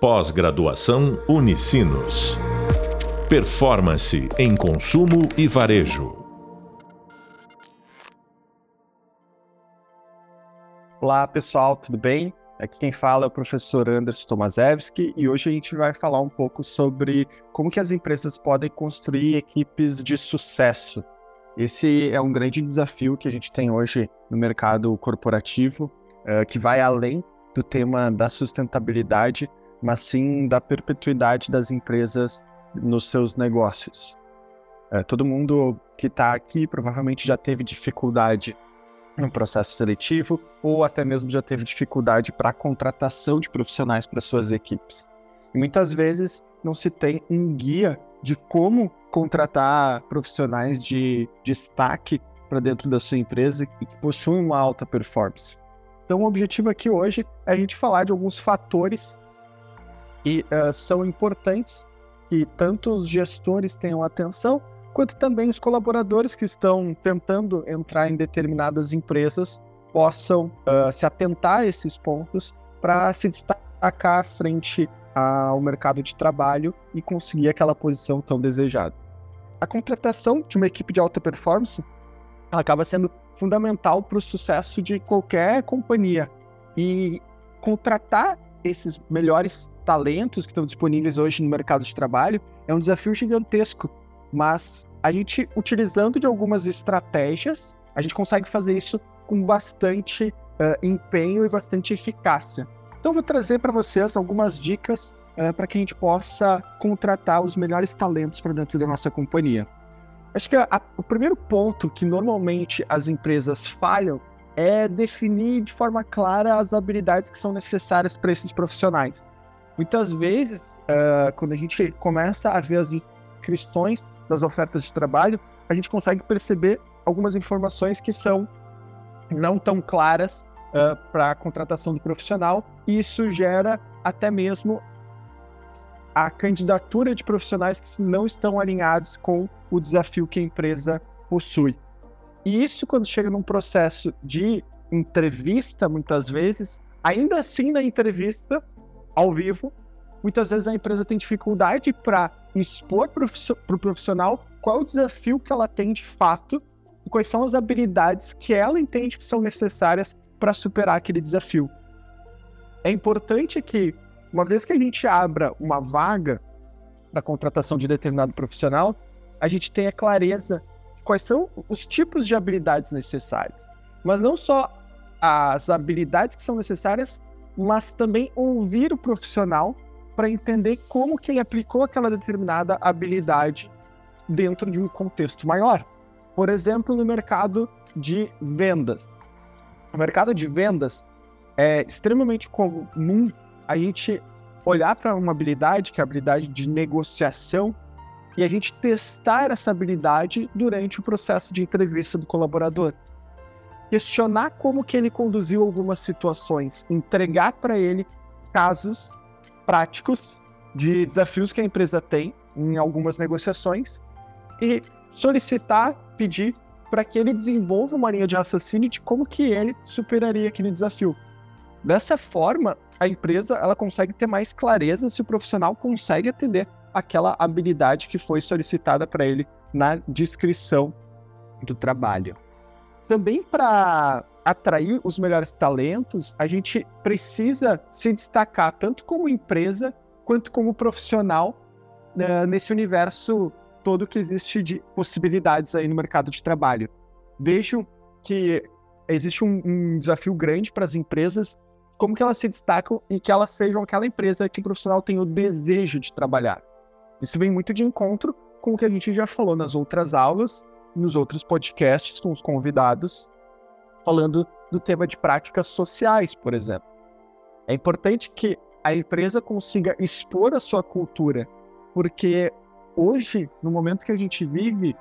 Pós-graduação Unicinos. Performance em consumo e varejo. Olá pessoal, tudo bem? Aqui quem fala é o professor Anderson Tomaszewski e hoje a gente vai falar um pouco sobre como que as empresas podem construir equipes de sucesso. Esse é um grande desafio que a gente tem hoje no mercado corporativo, uh, que vai além do tema da sustentabilidade, mas sim da perpetuidade das empresas nos seus negócios. É, todo mundo que está aqui provavelmente já teve dificuldade no processo seletivo ou até mesmo já teve dificuldade para a contratação de profissionais para suas equipes. E muitas vezes não se tem um guia de como contratar profissionais de destaque para dentro da sua empresa e que possuem uma alta performance. Então, o objetivo aqui hoje é a gente falar de alguns fatores que uh, são importantes que tanto os gestores tenham atenção, quanto também os colaboradores que estão tentando entrar em determinadas empresas possam uh, se atentar a esses pontos para se destacar frente ao mercado de trabalho e conseguir aquela posição tão desejada. A contratação de uma equipe de alta performance acaba sendo fundamental para o sucesso de qualquer companhia. E contratar esses melhores talentos que estão disponíveis hoje no mercado de trabalho é um desafio gigantesco, mas a gente, utilizando de algumas estratégias, a gente consegue fazer isso com bastante uh, empenho e bastante eficácia. Então, vou trazer para vocês algumas dicas uh, para que a gente possa contratar os melhores talentos para dentro da nossa companhia. Acho que a, a, o primeiro ponto que normalmente as empresas falham é definir de forma clara as habilidades que são necessárias para esses profissionais. Muitas vezes, uh, quando a gente começa a ver as inscrições das ofertas de trabalho, a gente consegue perceber algumas informações que são não tão claras uh, para a contratação do profissional, e isso gera até mesmo a candidatura de profissionais que não estão alinhados com o desafio que a empresa possui. E isso, quando chega num processo de entrevista, muitas vezes, ainda assim na entrevista, ao vivo, muitas vezes a empresa tem dificuldade para expor para o profissional qual o desafio que ela tem de fato e quais são as habilidades que ela entende que são necessárias para superar aquele desafio. É importante que, uma vez que a gente abra uma vaga para contratação de determinado profissional, a gente tenha clareza quais são os tipos de habilidades necessárias. Mas não só as habilidades que são necessárias, mas também ouvir o profissional para entender como que ele aplicou aquela determinada habilidade dentro de um contexto maior. Por exemplo, no mercado de vendas. No mercado de vendas é extremamente comum a gente olhar para uma habilidade, que é a habilidade de negociação, e a gente testar essa habilidade durante o processo de entrevista do colaborador. Questionar como que ele conduziu algumas situações, entregar para ele casos práticos de desafios que a empresa tem em algumas negociações e solicitar, pedir para que ele desenvolva uma linha de raciocínio de como que ele superaria aquele desafio. Dessa forma, a empresa ela consegue ter mais clareza se o profissional consegue atender aquela habilidade que foi solicitada para ele na descrição do trabalho. Também para atrair os melhores talentos, a gente precisa se destacar tanto como empresa quanto como profissional uh, nesse universo todo que existe de possibilidades aí no mercado de trabalho. Vejo que existe um, um desafio grande para as empresas, como que elas se destacam e que elas sejam aquela empresa que o profissional tem o desejo de trabalhar. Isso vem muito de encontro com o que a gente já falou nas outras aulas, nos outros podcasts com os convidados, falando do tema de práticas sociais, por exemplo. É importante que a empresa consiga expor a sua cultura, porque hoje, no momento que a gente vive,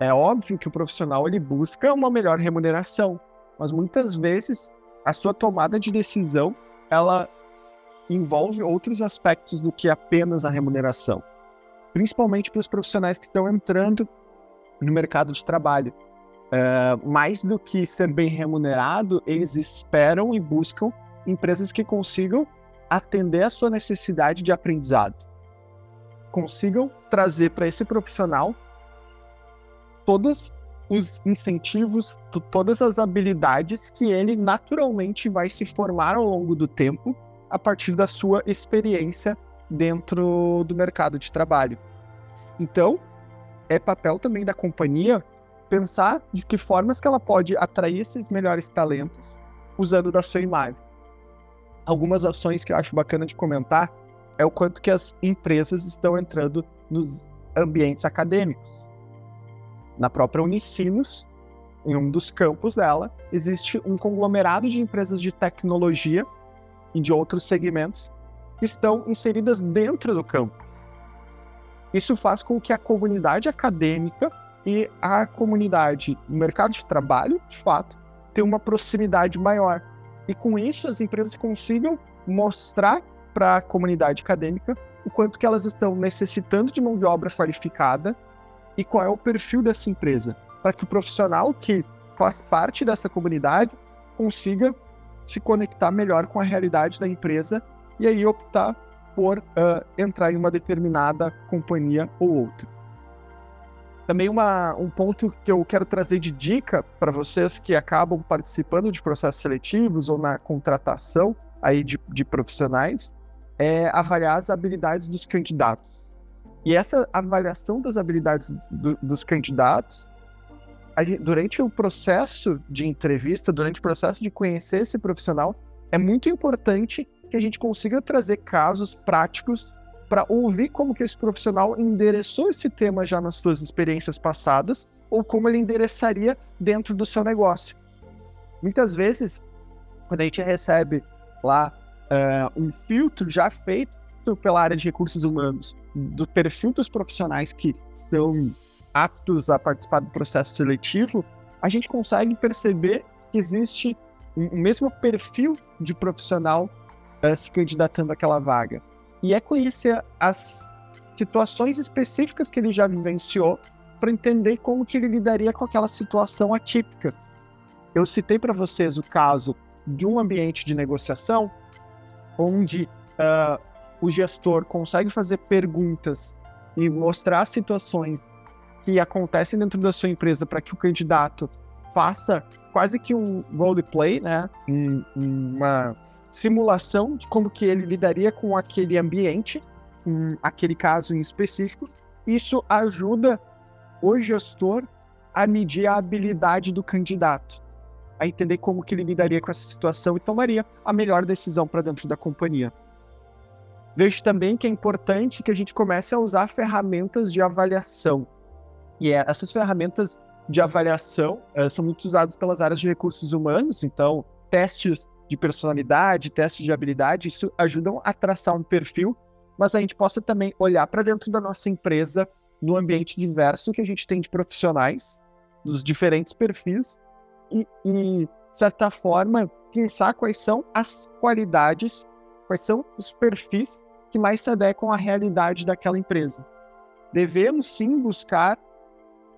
é óbvio que o profissional ele busca uma melhor remuneração, mas muitas vezes a sua tomada de decisão ela envolve outros aspectos do que apenas a remuneração principalmente para os profissionais que estão entrando no mercado de trabalho. Uh, mais do que ser bem remunerado, eles esperam e buscam empresas que consigam atender a sua necessidade de aprendizado. Consigam trazer para esse profissional todos os incentivos, todas as habilidades que ele naturalmente vai se formar ao longo do tempo a partir da sua experiência dentro do mercado de trabalho. Então, é papel também da companhia pensar de que formas que ela pode atrair esses melhores talentos usando da sua imagem. Algumas ações que eu acho bacana de comentar é o quanto que as empresas estão entrando nos ambientes acadêmicos. Na própria Unicinos, em um dos campos dela, existe um conglomerado de empresas de tecnologia e de outros segmentos estão inseridas dentro do campus. Isso faz com que a comunidade acadêmica e a comunidade no mercado de trabalho, de fato, tenha uma proximidade maior. E com isso as empresas consigam mostrar para a comunidade acadêmica o quanto que elas estão necessitando de mão de obra qualificada e qual é o perfil dessa empresa, para que o profissional que faz parte dessa comunidade consiga se conectar melhor com a realidade da empresa e aí optar por uh, entrar em uma determinada companhia ou outra. Também uma, um ponto que eu quero trazer de dica para vocês que acabam participando de processos seletivos ou na contratação aí de, de profissionais é avaliar as habilidades dos candidatos. E essa avaliação das habilidades do, dos candidatos, gente, durante o processo de entrevista, durante o processo de conhecer esse profissional, é muito importante que a gente consiga trazer casos práticos para ouvir como que esse profissional endereçou esse tema já nas suas experiências passadas ou como ele endereçaria dentro do seu negócio. Muitas vezes, quando a gente recebe lá uh, um filtro já feito pela área de recursos humanos do perfil dos profissionais que estão aptos a participar do processo seletivo, a gente consegue perceber que existe o mesmo perfil de profissional uh, se candidatando àquela vaga e é conhecer as situações específicas que ele já vivenciou para entender como que ele lidaria com aquela situação atípica. Eu citei para vocês o caso de um ambiente de negociação onde uh, o gestor consegue fazer perguntas e mostrar situações que acontecem dentro da sua empresa para que o candidato faça quase que um roleplay, né? uma simulação de como que ele lidaria com aquele ambiente, com aquele caso em específico. Isso ajuda o gestor a medir a habilidade do candidato, a entender como que ele lidaria com essa situação e tomaria a melhor decisão para dentro da companhia. Vejo também que é importante que a gente comece a usar ferramentas de avaliação. E é, essas ferramentas de avaliação é, são muito usadas pelas áreas de recursos humanos, então testes de personalidade, testes de habilidade, isso ajudam a traçar um perfil, mas a gente possa também olhar para dentro da nossa empresa, no ambiente diverso que a gente tem de profissionais, dos diferentes perfis, e, e de certa forma, pensar quais são as qualidades, quais são os perfis que mais se adequam à realidade daquela empresa. Devemos sim buscar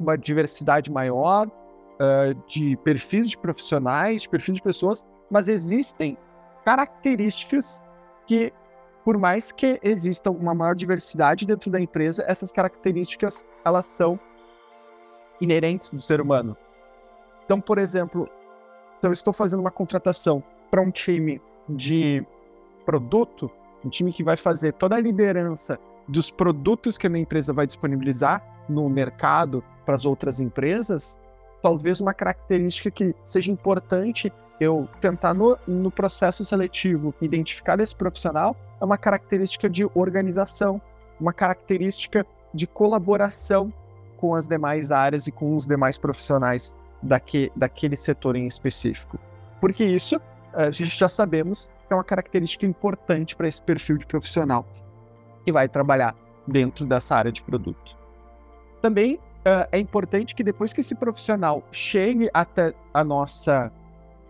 uma diversidade maior uh, de perfis de profissionais, de perfis de pessoas, mas existem características que, por mais que exista uma maior diversidade dentro da empresa, essas características elas são inerentes do ser humano. Então, por exemplo, se eu estou fazendo uma contratação para um time de produto, um time que vai fazer toda a liderança dos produtos que a minha empresa vai disponibilizar no mercado para as outras empresas, talvez uma característica que seja importante eu tentar no, no processo seletivo identificar esse profissional é uma característica de organização, uma característica de colaboração com as demais áreas e com os demais profissionais daque, daquele setor em específico. Porque isso a gente já sabemos é uma característica importante para esse perfil de profissional que vai trabalhar dentro dessa área de produto. Também uh, é importante que depois que esse profissional chegue até a nossa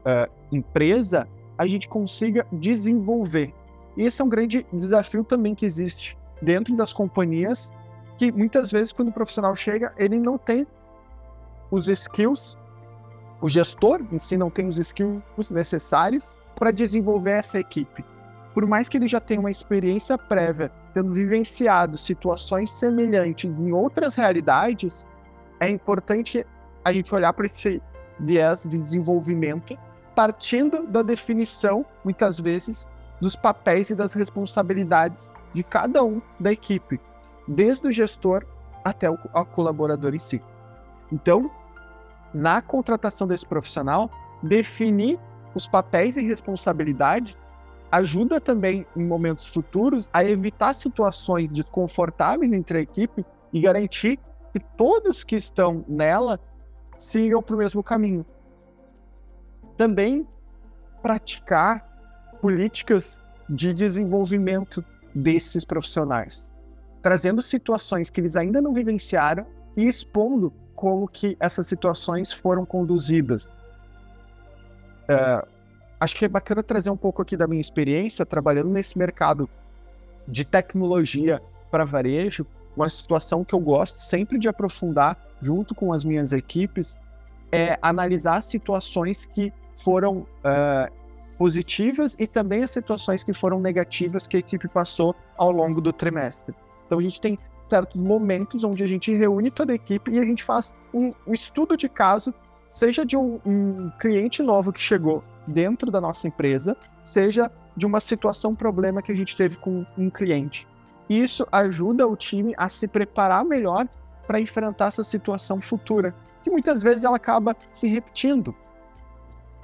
uh, empresa, a gente consiga desenvolver. E esse é um grande desafio também que existe dentro das companhias, que muitas vezes quando o profissional chega, ele não tem os skills, o gestor em si não tem os skills necessários para desenvolver essa equipe. por mais que ele já tenha uma experiência prévia, tendo vivenciado situações semelhantes em outras realidades, é importante a gente olhar para esse viés de desenvolvimento, partindo da definição, muitas vezes, dos papéis e das responsabilidades de cada um da equipe, desde o gestor até o colaborador em si. Então, na contratação desse profissional, definir os papéis e responsabilidades ajuda também em momentos futuros a evitar situações desconfortáveis entre a equipe e garantir que todos que estão nela sigam para o mesmo caminho. Também praticar políticas de desenvolvimento desses profissionais, trazendo situações que eles ainda não vivenciaram e expondo como que essas situações foram conduzidas. Uh, acho que é bacana trazer um pouco aqui da minha experiência trabalhando nesse mercado de tecnologia para varejo, uma situação que eu gosto sempre de aprofundar junto com as minhas equipes é analisar situações que foram uh, positivas e também as situações que foram negativas que a equipe passou ao longo do trimestre. Então a gente tem certos momentos onde a gente reúne toda a equipe e a gente faz um, um estudo de caso, seja de um, um cliente novo que chegou dentro da nossa empresa, seja de uma situação, problema que a gente teve com um cliente. Isso ajuda o time a se preparar melhor para enfrentar essa situação futura, que muitas vezes ela acaba se repetindo.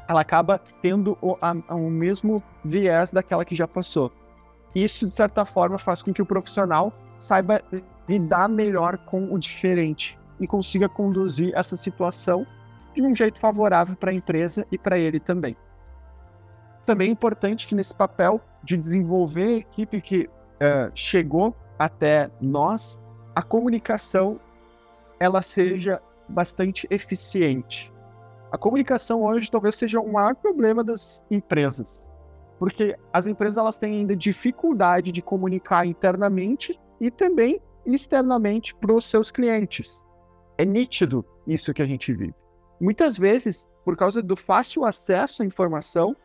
Ela acaba tendo o, a, o mesmo viés daquela que já passou. Isso, de certa forma, faz com que o profissional saiba lidar melhor com o diferente e consiga conduzir essa situação de um jeito favorável para a empresa e para ele também. Também é importante que nesse papel de desenvolver a equipe que uh, chegou até nós, a comunicação ela seja bastante eficiente. A comunicação hoje talvez seja o maior problema das empresas, porque as empresas elas têm ainda dificuldade de comunicar internamente e também externamente para os seus clientes. É nítido isso que a gente vive. Muitas vezes, por causa do fácil acesso à informação,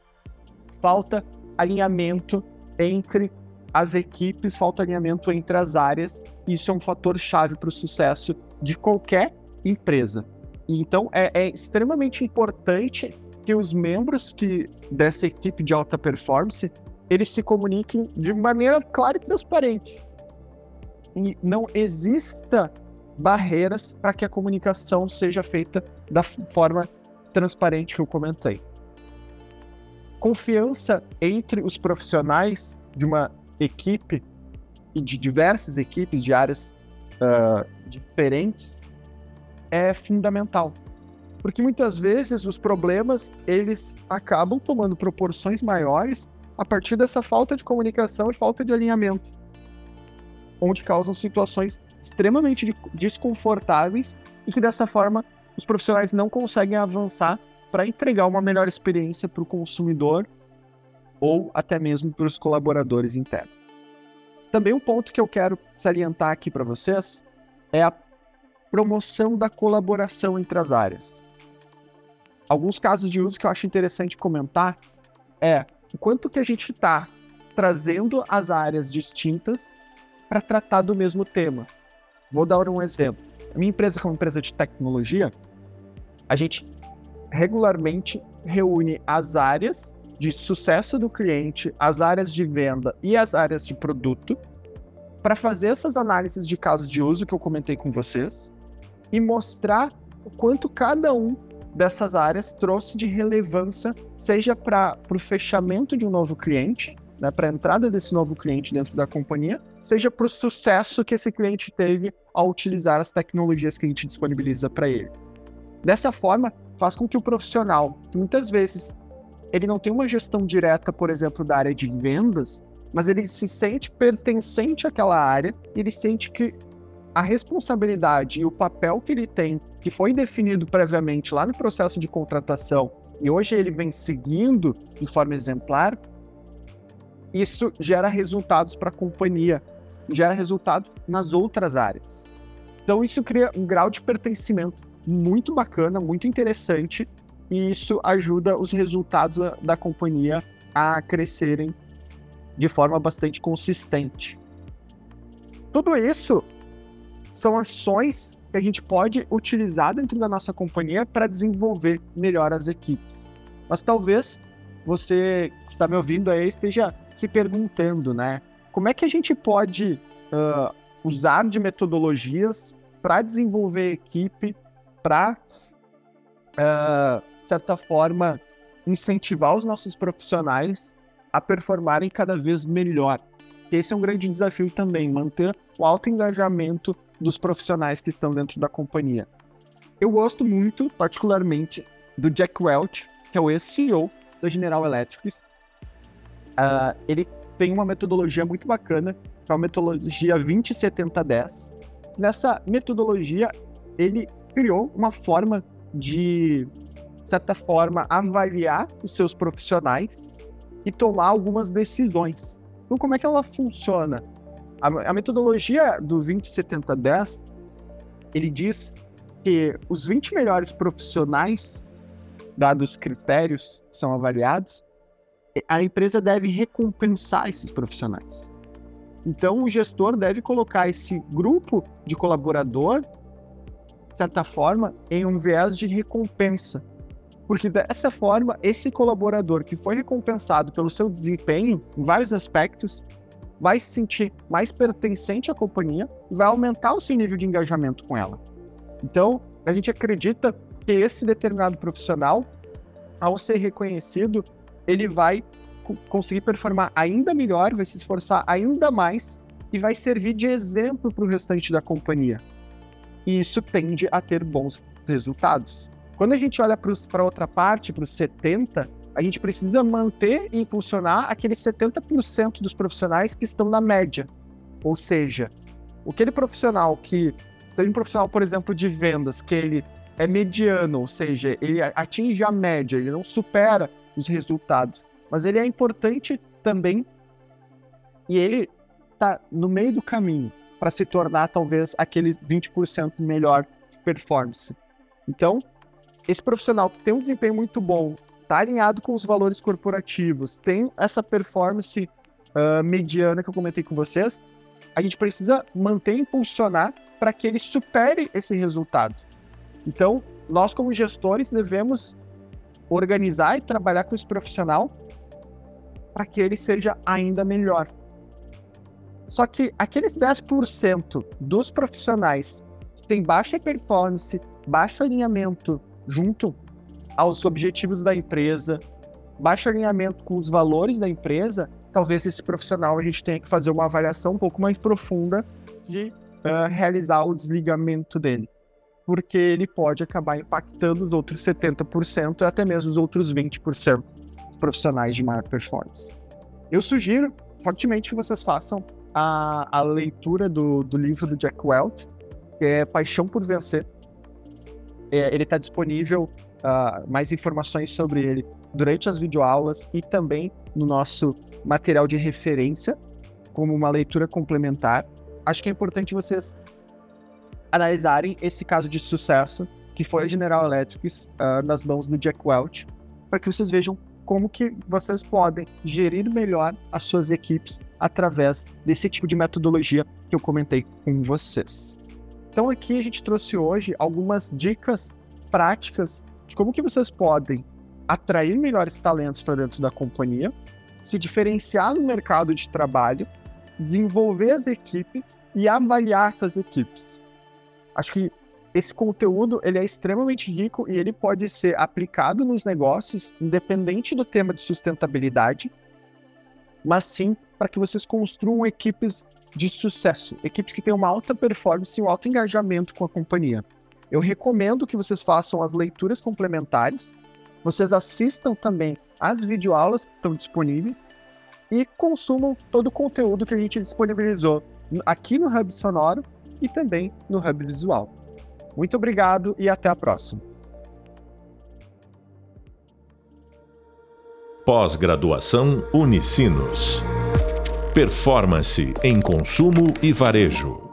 falta alinhamento entre as equipes, falta alinhamento entre as áreas. Isso é um fator chave para o sucesso de qualquer empresa. Então, é, é, extremamente importante que os membros que dessa equipe de alta performance eles se comuniquem de maneira clara e transparente e não exista barreiras para que a comunicação seja feita da forma transparente que eu comentei. Confiança entre os profissionais de uma equipe e de diversas equipes de áreas uh, diferentes é fundamental, porque muitas vezes os problemas eles acabam tomando proporções maiores a partir dessa falta de comunicação e falta de alinhamento onde causam situações extremamente desconfortáveis e que dessa forma os profissionais não conseguem avançar para entregar uma melhor experiência para o consumidor ou até mesmo para os colaboradores internos. Também um ponto que eu quero salientar aqui para vocês é a promoção da colaboração entre as áreas. Alguns casos de uso que eu acho interessante comentar é o quanto que a gente está trazendo as áreas distintas para tratar do mesmo tema. Vou dar um exemplo. A minha empresa, como empresa de tecnologia, a gente regularmente reúne as áreas de sucesso do cliente, as áreas de venda e as áreas de produto para fazer essas análises de casos de uso que eu comentei com vocês e mostrar o quanto cada um dessas áreas trouxe de relevância, seja para o fechamento de um novo cliente, né, para a entrada desse novo cliente dentro da companhia, seja para o sucesso que esse cliente teve ao utilizar as tecnologias que a gente disponibiliza para ele. Dessa forma, faz com que o profissional, que muitas vezes ele não tem uma gestão direta, por exemplo, da área de vendas, mas ele se sente pertencente àquela área, e ele sente que a responsabilidade e o papel que ele tem, que foi definido previamente lá no processo de contratação, e hoje ele vem seguindo de forma exemplar, isso gera resultados para a companhia, gera resultados nas outras áreas. Então isso cria um grau de pertencimento muito bacana, muito interessante, e isso ajuda os resultados da, da companhia a crescerem de forma bastante consistente. Tudo isso são ações que a gente pode utilizar dentro da nossa companhia para desenvolver melhor as equipes. Mas talvez você que está me ouvindo aí esteja se perguntando, né? Como é que a gente pode uh, usar de metodologias para desenvolver equipe, para, uh, de certa forma, incentivar os nossos profissionais a performarem cada vez melhor. Esse é um grande desafio também, manter o alto engajamento dos profissionais que estão dentro da companhia. Eu gosto muito, particularmente, do Jack Welch, que é o ex-CEO da General Electric. Uh, ele tem uma metodologia muito bacana, que é a metodologia 207010. Nessa metodologia, ele criou uma forma de, de certa forma, avaliar os seus profissionais e tomar algumas decisões. Então, como é que ela funciona? A, a metodologia do 207010, ele diz que os 20 melhores profissionais, dados critérios são avaliados, a empresa deve recompensar esses profissionais. Então, o gestor deve colocar esse grupo de colaborador, de certa forma, em um viés de recompensa. Porque dessa forma, esse colaborador que foi recompensado pelo seu desempenho em vários aspectos, vai se sentir mais pertencente à companhia e vai aumentar o seu nível de engajamento com ela. Então, a gente acredita que esse determinado profissional, ao ser reconhecido, ele vai conseguir performar ainda melhor, vai se esforçar ainda mais e vai servir de exemplo para o restante da companhia. E isso tende a ter bons resultados. Quando a gente olha para outra parte, para os 70, a gente precisa manter e impulsionar aqueles 70% dos profissionais que estão na média. Ou seja, aquele profissional que, seja um profissional, por exemplo, de vendas, que ele é mediano, ou seja, ele atinge a média, ele não supera os resultados, mas ele é importante também e ele está no meio do caminho para se tornar talvez aqueles 20% melhor de performance. Então, esse profissional que tem um desempenho muito bom está alinhado com os valores corporativos, tem essa performance uh, mediana que eu comentei com vocês, a gente precisa manter e impulsionar para que ele supere esse resultado. Então, nós como gestores devemos organizar e trabalhar com esse profissional para que ele seja ainda melhor. Só que aqueles 10% dos profissionais que têm baixa performance, baixo alinhamento junto aos objetivos da empresa, baixo alinhamento com os valores da empresa, talvez esse profissional a gente tenha que fazer uma avaliação um pouco mais profunda de uh, realizar o desligamento dele. Porque ele pode acabar impactando os outros 70% e até mesmo os outros 20% dos profissionais de maior performance. Eu sugiro fortemente que vocês façam a, a leitura do, do livro do Jack Welch, que é Paixão por Vencer. É, ele está disponível uh, mais informações sobre ele durante as videoaulas e também no nosso material de referência, como uma leitura complementar. Acho que é importante vocês analisarem esse caso de sucesso que foi a General Electric uh, nas mãos do Jack Welch, para que vocês vejam como que vocês podem gerir melhor as suas equipes através desse tipo de metodologia que eu comentei com vocês. Então aqui a gente trouxe hoje algumas dicas práticas de como que vocês podem atrair melhores talentos para dentro da companhia, se diferenciar no mercado de trabalho, desenvolver as equipes e avaliar essas equipes. Acho que esse conteúdo ele é extremamente rico e ele pode ser aplicado nos negócios, independente do tema de sustentabilidade, mas sim para que vocês construam equipes de sucesso, equipes que tenham uma alta performance e um alto engajamento com a companhia. Eu recomendo que vocês façam as leituras complementares, vocês assistam também as videoaulas que estão disponíveis e consumam todo o conteúdo que a gente disponibilizou aqui no Hub Sonoro e também no Hub Visual. Muito obrigado e até a próxima. Pós-graduação Unicinos. Performance em consumo e varejo.